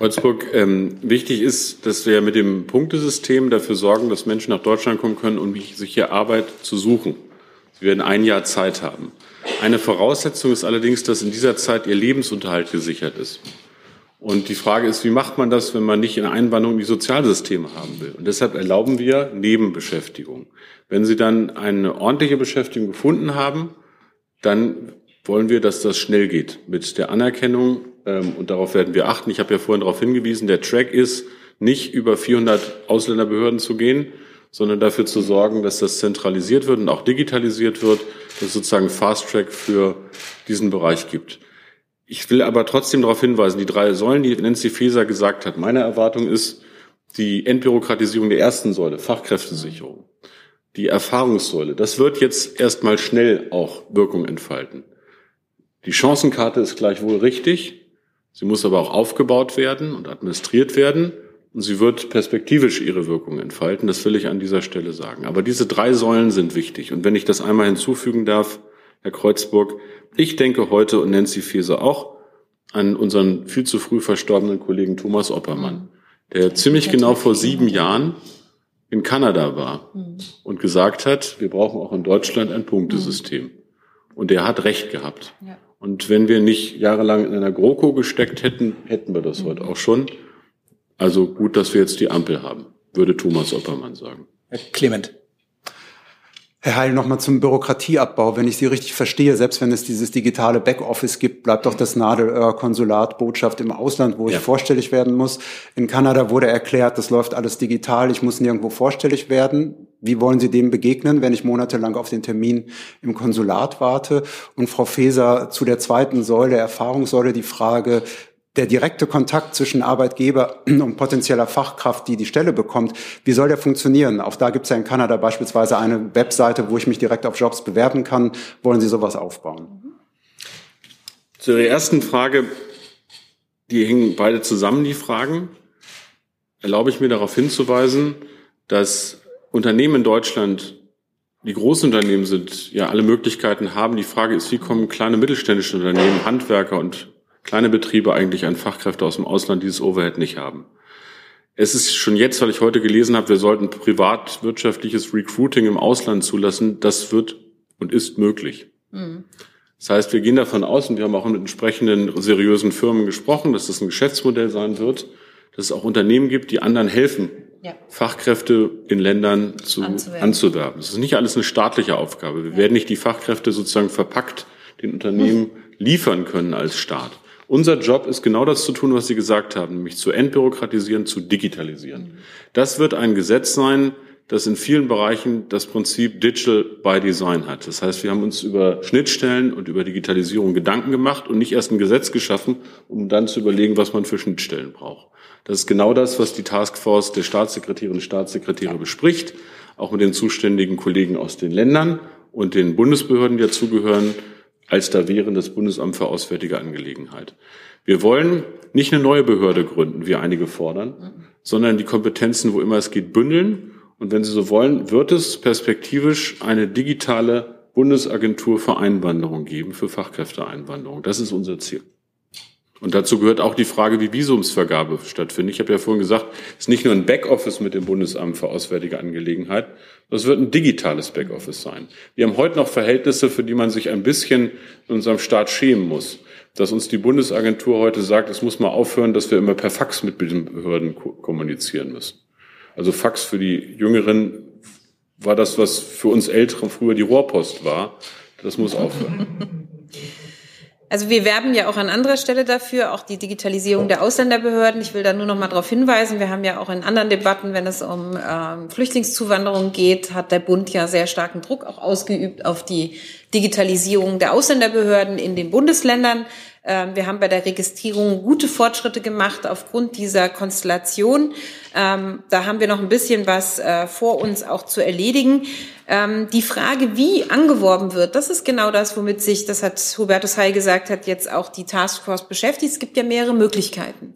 Speaker 2: Holzburg, ähm, wichtig ist, dass wir mit dem Punktesystem dafür sorgen, dass Menschen nach Deutschland kommen können, um sich hier Arbeit zu suchen. Sie werden ein Jahr Zeit haben. Eine Voraussetzung ist allerdings, dass in dieser Zeit ihr Lebensunterhalt gesichert ist. Und die Frage ist, wie macht man das, wenn man nicht eine Einwanderung in die Sozialsysteme haben will? Und deshalb erlauben wir Nebenbeschäftigung. Wenn Sie dann eine ordentliche Beschäftigung gefunden haben, dann wollen wir, dass das schnell geht mit der Anerkennung. Ähm, und darauf werden wir achten. Ich habe ja vorhin darauf hingewiesen, der Track ist, nicht über 400 Ausländerbehörden zu gehen, sondern dafür zu sorgen, dass das zentralisiert wird und auch digitalisiert wird, dass es sozusagen Fast Track für diesen Bereich gibt. Ich will aber trotzdem darauf hinweisen, die drei Säulen, die Nancy Faeser gesagt hat, meine Erwartung ist die Entbürokratisierung der ersten Säule, Fachkräftesicherung, die Erfahrungssäule. Das wird jetzt erstmal schnell auch Wirkung entfalten. Die Chancenkarte ist gleichwohl richtig. Sie muss aber auch aufgebaut werden und administriert werden. Und sie wird perspektivisch ihre Wirkung entfalten, das will ich an dieser Stelle sagen. Aber diese drei Säulen sind wichtig. Und wenn ich das einmal hinzufügen darf, Herr Kreuzburg, ich denke heute und Nancy Faeser auch an unseren viel zu früh verstorbenen Kollegen Thomas Oppermann, der ziemlich genau vor sieben Jahren in Kanada war und gesagt hat, wir brauchen auch in Deutschland ein Punktesystem. Und der hat recht gehabt. Und wenn wir nicht jahrelang in einer GroKo gesteckt hätten, hätten wir das heute auch schon. Also gut, dass wir jetzt die Ampel haben, würde Thomas Oppermann sagen.
Speaker 1: Herr Clement.
Speaker 8: Herr Heil, nochmal zum Bürokratieabbau. Wenn ich Sie richtig verstehe, selbst wenn es dieses digitale Backoffice gibt, bleibt doch das Nadelöhr Konsulat, Botschaft im Ausland, wo ja. ich vorstellig werden muss. In Kanada wurde erklärt, das läuft alles digital, ich muss nirgendwo vorstellig werden. Wie wollen Sie dem begegnen, wenn ich monatelang auf den Termin im Konsulat warte? Und Frau Feser, zu der zweiten Säule, Erfahrungssäule, die Frage, der direkte Kontakt zwischen Arbeitgeber <clears throat> und potenzieller Fachkraft, die die Stelle bekommt, wie soll der funktionieren? Auch da gibt es ja in Kanada beispielsweise eine Webseite, wo ich mich direkt auf Jobs bewerben kann. Wollen Sie sowas aufbauen?
Speaker 2: Zu Ihrer ersten Frage, die hängen beide zusammen, die Fragen. Erlaube ich mir darauf hinzuweisen, dass Unternehmen in Deutschland, die großen Unternehmen sind, ja alle Möglichkeiten haben. Die Frage ist, wie kommen kleine mittelständische Unternehmen, Handwerker und kleine Betriebe eigentlich an Fachkräfte aus dem Ausland dieses Overhead nicht haben. Es ist schon jetzt, weil ich heute gelesen habe, wir sollten privatwirtschaftliches Recruiting im Ausland zulassen. Das wird und ist möglich. Mhm. Das heißt, wir gehen davon aus, und wir haben auch mit entsprechenden seriösen Firmen gesprochen, dass das ein Geschäftsmodell sein wird, dass es auch Unternehmen gibt, die anderen helfen, ja. Fachkräfte in Ländern zu, anzuwerben. anzuwerben. Das ist nicht alles eine staatliche Aufgabe. Wir ja. werden nicht die Fachkräfte sozusagen verpackt den Unternehmen <laughs> liefern können als Staat. Unser Job ist genau das zu tun, was Sie gesagt haben, nämlich zu entbürokratisieren, zu digitalisieren. Das wird ein Gesetz sein, das in vielen Bereichen das Prinzip Digital by Design hat. Das heißt, wir haben uns über Schnittstellen und über Digitalisierung Gedanken gemacht und nicht erst ein Gesetz geschaffen, um dann zu überlegen, was man für Schnittstellen braucht. Das ist genau das, was die Taskforce der Staatssekretärinnen und Staatssekretäre bespricht, auch mit den zuständigen Kollegen aus den Ländern und den Bundesbehörden, die dazugehören als da wären das Bundesamt für Auswärtige Angelegenheit. Wir wollen nicht eine neue Behörde gründen, wie einige fordern, sondern die Kompetenzen, wo immer es geht, bündeln. Und wenn Sie so wollen, wird es perspektivisch eine digitale Bundesagentur für Einwanderung geben, für Fachkräfteeinwanderung. Das ist unser Ziel. Und dazu gehört auch die Frage, wie Visumsvergabe stattfindet. Ich habe ja vorhin gesagt, es ist nicht nur ein Backoffice mit dem Bundesamt für Auswärtige Angelegenheit, das wird ein digitales Backoffice sein. Wir haben heute noch Verhältnisse, für die man sich ein bisschen in unserem Staat schämen muss. dass uns die Bundesagentur heute sagt, es muss mal aufhören, dass wir immer per Fax mit den Behörden kommunizieren müssen. Also Fax für die Jüngeren war das, was für uns Ältere früher die Rohrpost war. Das muss aufhören. <laughs>
Speaker 3: Also wir werben ja auch an anderer Stelle dafür, auch die Digitalisierung der Ausländerbehörden. Ich will da nur noch mal darauf hinweisen, wir haben ja auch in anderen Debatten, wenn es um ähm, Flüchtlingszuwanderung geht, hat der Bund ja sehr starken Druck auch ausgeübt auf die Digitalisierung der Ausländerbehörden in den Bundesländern. Ähm, wir haben bei der Registrierung gute Fortschritte gemacht aufgrund dieser Konstellation. Ähm, da haben wir noch ein bisschen was äh, vor uns auch zu erledigen. Ähm, die Frage, wie angeworben wird, das ist genau das, womit sich, das hat Hubertus Heil gesagt, hat jetzt auch die Taskforce beschäftigt. Es gibt ja mehrere Möglichkeiten.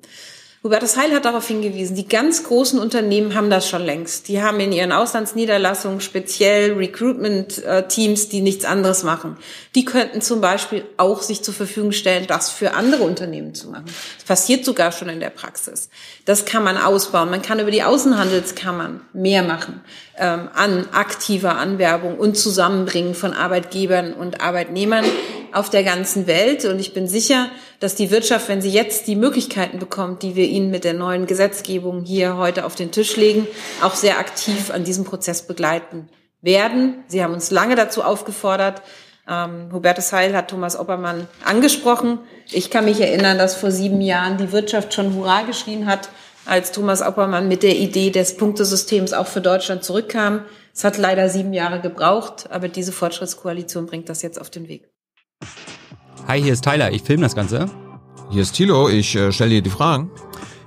Speaker 3: Hubertus Heil hat darauf hingewiesen, die ganz großen Unternehmen haben das schon längst. Die haben in ihren Auslandsniederlassungen speziell Recruitment-Teams, die nichts anderes machen. Die könnten zum Beispiel auch sich zur Verfügung stellen, das für andere Unternehmen zu machen. Das passiert sogar schon in der Praxis. Das kann man ausbauen. Man kann über die Außenhandelskammern mehr machen an aktiver Anwerbung und Zusammenbringen von Arbeitgebern und Arbeitnehmern auf der ganzen Welt. Und ich bin sicher, dass die Wirtschaft, wenn sie jetzt die Möglichkeiten bekommt, die wir ihnen mit der neuen Gesetzgebung hier heute auf den Tisch legen, auch sehr aktiv an diesem Prozess begleiten werden. Sie haben uns lange dazu aufgefordert. Ähm, Hubertus Heil hat Thomas Oppermann angesprochen. Ich kann mich erinnern, dass vor sieben Jahren die Wirtschaft schon Hurra geschrien hat, als Thomas Oppermann mit der Idee des Punktesystems auch für Deutschland zurückkam. Es hat leider sieben Jahre gebraucht, aber diese Fortschrittskoalition bringt das jetzt auf den Weg.
Speaker 9: Hi, hier ist Tyler, ich filme das Ganze.
Speaker 4: Hier ist Thilo, ich äh, stelle dir die Fragen.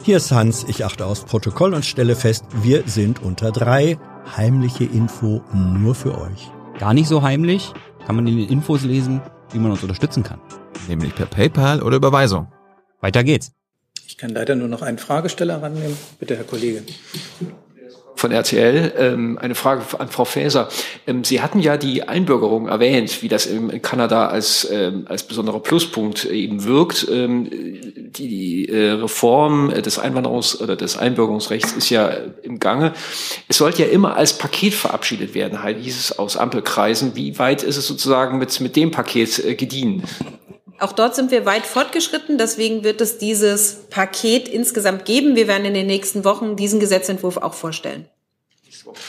Speaker 10: Hier ist Hans, ich achte aufs Protokoll und stelle fest, wir sind unter drei. Heimliche Info nur für euch.
Speaker 9: Gar nicht so heimlich, kann man in den Infos lesen, wie man uns unterstützen kann.
Speaker 4: Nämlich per PayPal oder Überweisung.
Speaker 9: Weiter geht's.
Speaker 1: Ich kann leider nur noch einen Fragesteller rannehmen. Bitte, Herr Kollege
Speaker 11: von RTL. Ähm, eine Frage an Frau Faeser. Ähm, Sie hatten ja die Einbürgerung erwähnt, wie das in Kanada als, ähm, als besonderer Pluspunkt eben wirkt. Die, äh, Reform des Einwanderungs- oder des Einbürgerungsrechts ist ja im Gange. Es sollte ja immer als Paket verabschiedet werden, hieß es aus Ampelkreisen. Wie weit ist es sozusagen mit, mit dem Paket äh, gediehen?
Speaker 3: Auch dort sind wir weit fortgeschritten. Deswegen wird es dieses Paket insgesamt geben. Wir werden in den nächsten Wochen diesen Gesetzentwurf auch vorstellen. Nächste Woche.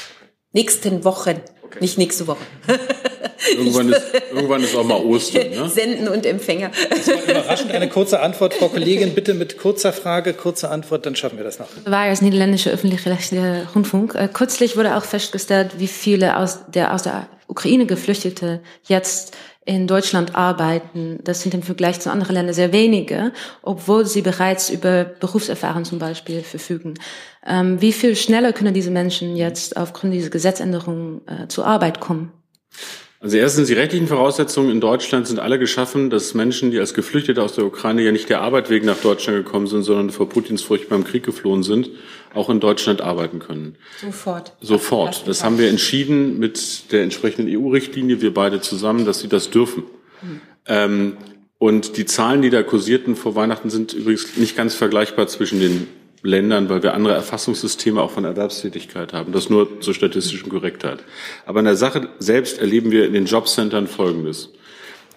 Speaker 3: Nächsten Wochen, okay. nicht nächste Woche. <laughs>
Speaker 2: Irgendwann ist, irgendwann ist auch mal Ostern. Ne? <laughs>
Speaker 3: Senden und Empfänger.
Speaker 1: Das war überraschend. Eine kurze Antwort, Frau Kollegin, bitte mit kurzer Frage, kurze Antwort, dann schaffen wir das noch.
Speaker 12: War als niederländische öffentlich-rechtliche Rundfunk. Äh, kürzlich wurde auch festgestellt, wie viele aus der, aus der Ukraine Geflüchtete jetzt in Deutschland arbeiten. Das sind im Vergleich zu anderen Ländern sehr wenige, obwohl sie bereits über Berufserfahrung zum Beispiel verfügen. Ähm, wie viel schneller können diese Menschen jetzt aufgrund dieser Gesetzänderung äh, zur Arbeit kommen?
Speaker 2: Also erstens, die rechtlichen Voraussetzungen in Deutschland sind alle geschaffen, dass Menschen, die als Geflüchtete aus der Ukraine ja nicht der Arbeit wegen nach Deutschland gekommen sind, sondern vor Putins furchtbarem Krieg geflohen sind, auch in Deutschland arbeiten können.
Speaker 3: Sofort.
Speaker 2: Sofort. Das haben wir entschieden mit der entsprechenden EU-Richtlinie, wir beide zusammen, dass sie das dürfen. Mhm. Ähm, und die Zahlen, die da kursierten vor Weihnachten, sind übrigens nicht ganz vergleichbar zwischen den Ländern, weil wir andere Erfassungssysteme auch von Erwerbstätigkeit haben. Das nur zur statistischen Korrektheit. Aber in der Sache selbst erleben wir in den Jobcentern Folgendes.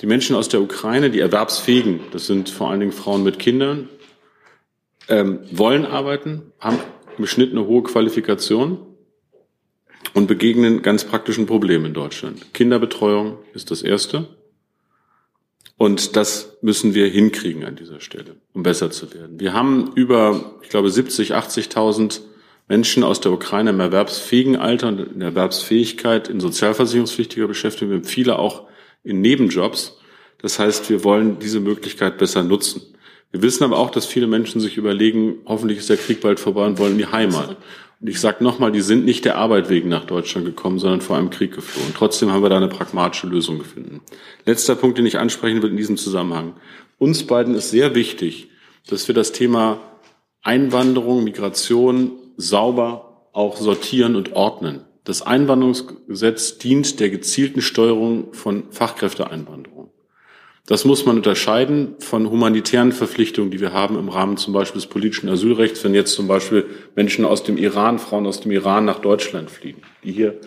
Speaker 2: Die Menschen aus der Ukraine, die Erwerbsfähigen, das sind vor allen Dingen Frauen mit Kindern, ähm, wollen arbeiten, haben im Schnitt eine hohe Qualifikation und begegnen ganz praktischen Problemen in Deutschland. Kinderbetreuung ist das erste. Und das müssen wir hinkriegen an dieser Stelle, um besser zu werden. Wir haben über, ich glaube, 70, 80.000 Menschen aus der Ukraine im erwerbsfähigen Alter und in Erwerbsfähigkeit in sozialversicherungspflichtiger Beschäftigung. Wir haben viele auch in Nebenjobs. Das heißt, wir wollen diese Möglichkeit besser nutzen. Wir wissen aber auch, dass viele Menschen sich überlegen, hoffentlich ist der Krieg bald vorbei und wollen in die Heimat. Und ich sage nochmal, die sind nicht der Arbeit wegen nach Deutschland gekommen, sondern vor einem Krieg geflohen. Trotzdem haben wir da eine pragmatische Lösung gefunden. Letzter Punkt, den ich ansprechen will in diesem Zusammenhang. Uns beiden ist sehr wichtig, dass wir das Thema Einwanderung, Migration sauber auch sortieren und ordnen. Das Einwanderungsgesetz dient der gezielten Steuerung von Fachkräfteeinwanderung. Das muss man unterscheiden von humanitären Verpflichtungen, die wir haben im Rahmen zum Beispiel des politischen Asylrechts, wenn jetzt zum Beispiel Menschen aus dem Iran, Frauen aus dem Iran nach Deutschland fliegen, die hier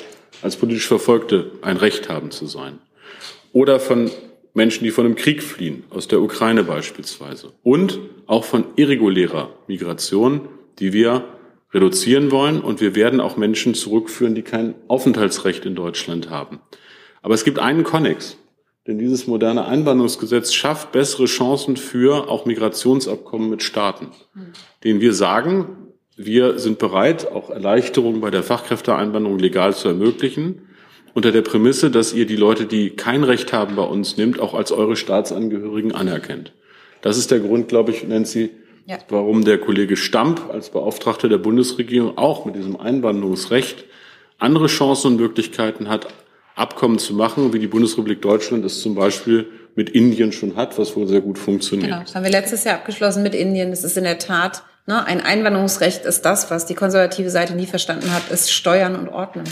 Speaker 2: als politisch Verfolgte ein Recht haben zu sein. Oder von Menschen, die von einem Krieg fliehen, aus der Ukraine beispielsweise. Und auch von irregulärer Migration, die wir reduzieren wollen. Und wir werden auch Menschen zurückführen, die kein Aufenthaltsrecht in Deutschland haben. Aber es gibt einen Konnex. Denn dieses moderne Einwanderungsgesetz schafft bessere Chancen für auch Migrationsabkommen mit Staaten, denen wir sagen, wir sind bereit, auch Erleichterungen bei der Fachkräfteeinwanderung legal zu ermöglichen, unter der Prämisse, dass ihr die Leute, die kein Recht haben bei uns nimmt, auch als eure Staatsangehörigen anerkennt. Das ist der Grund, glaube ich, Nancy, ja. warum der Kollege Stamp als Beauftragter der Bundesregierung auch mit diesem Einwanderungsrecht andere Chancen und Möglichkeiten hat, Abkommen zu machen, wie die Bundesrepublik Deutschland es zum Beispiel mit Indien schon hat, was wohl sehr gut funktioniert.
Speaker 3: Genau, das haben wir letztes Jahr abgeschlossen mit Indien. Das ist in der Tat, ne, ein Einwanderungsrecht ist das, was die konservative Seite nie verstanden hat, ist Steuern und Ordnen.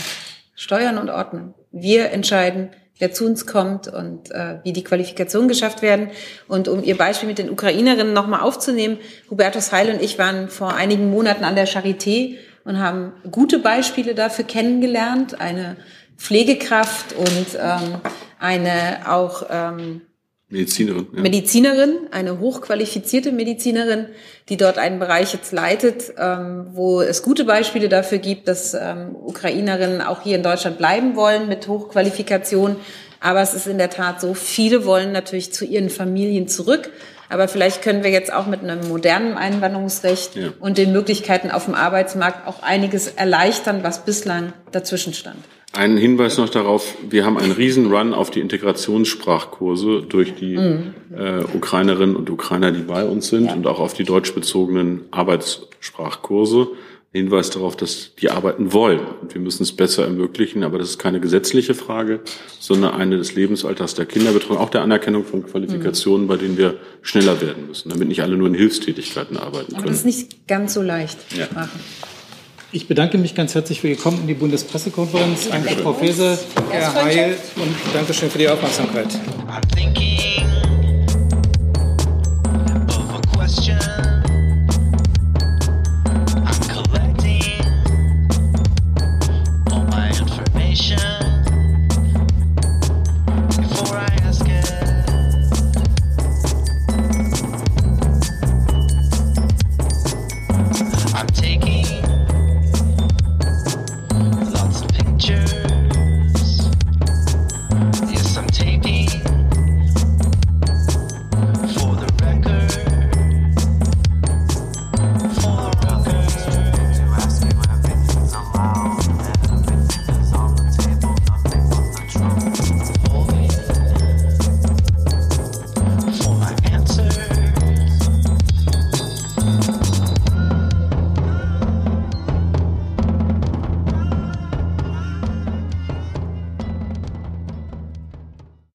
Speaker 3: Steuern und Ordnen. Wir entscheiden, wer zu uns kommt und äh, wie die Qualifikationen geschafft werden. Und um Ihr Beispiel mit den Ukrainerinnen nochmal aufzunehmen, Hubertus Heil und ich waren vor einigen Monaten an der Charité und haben gute Beispiele dafür kennengelernt. Eine Pflegekraft und ähm, eine auch ähm,
Speaker 2: Medizinerin.
Speaker 3: Ja. Medizinerin, eine hochqualifizierte Medizinerin, die dort einen Bereich jetzt leitet, ähm, wo es gute Beispiele dafür gibt, dass ähm, Ukrainerinnen auch hier in Deutschland bleiben wollen mit Hochqualifikation. Aber es ist in der Tat so, viele wollen natürlich zu ihren Familien zurück. Aber vielleicht können wir jetzt auch mit einem modernen Einwanderungsrecht ja. und den Möglichkeiten auf dem Arbeitsmarkt auch einiges erleichtern, was bislang dazwischen stand.
Speaker 2: Einen Hinweis noch darauf, wir haben einen Riesenrun auf die Integrationssprachkurse durch die mhm. äh, Ukrainerinnen und Ukrainer, die bei uns sind ja. und auch auf die deutschbezogenen Arbeitssprachkurse. Hinweis darauf, dass die arbeiten wollen. Und wir müssen es besser ermöglichen, aber das ist keine gesetzliche Frage, sondern eine des Lebensalters der Kinderbetreuung, auch der Anerkennung von Qualifikationen, mhm. bei denen wir schneller werden müssen, damit nicht alle nur in Hilfstätigkeiten arbeiten
Speaker 3: aber
Speaker 2: können.
Speaker 3: Das ist nicht ganz so leicht ja. machen.
Speaker 1: Ich bedanke mich ganz herzlich für Ihr Kommen in die Bundespressekonferenz. Danke, Frau Faeser, Herr Heil und Dankeschön für die Aufmerksamkeit.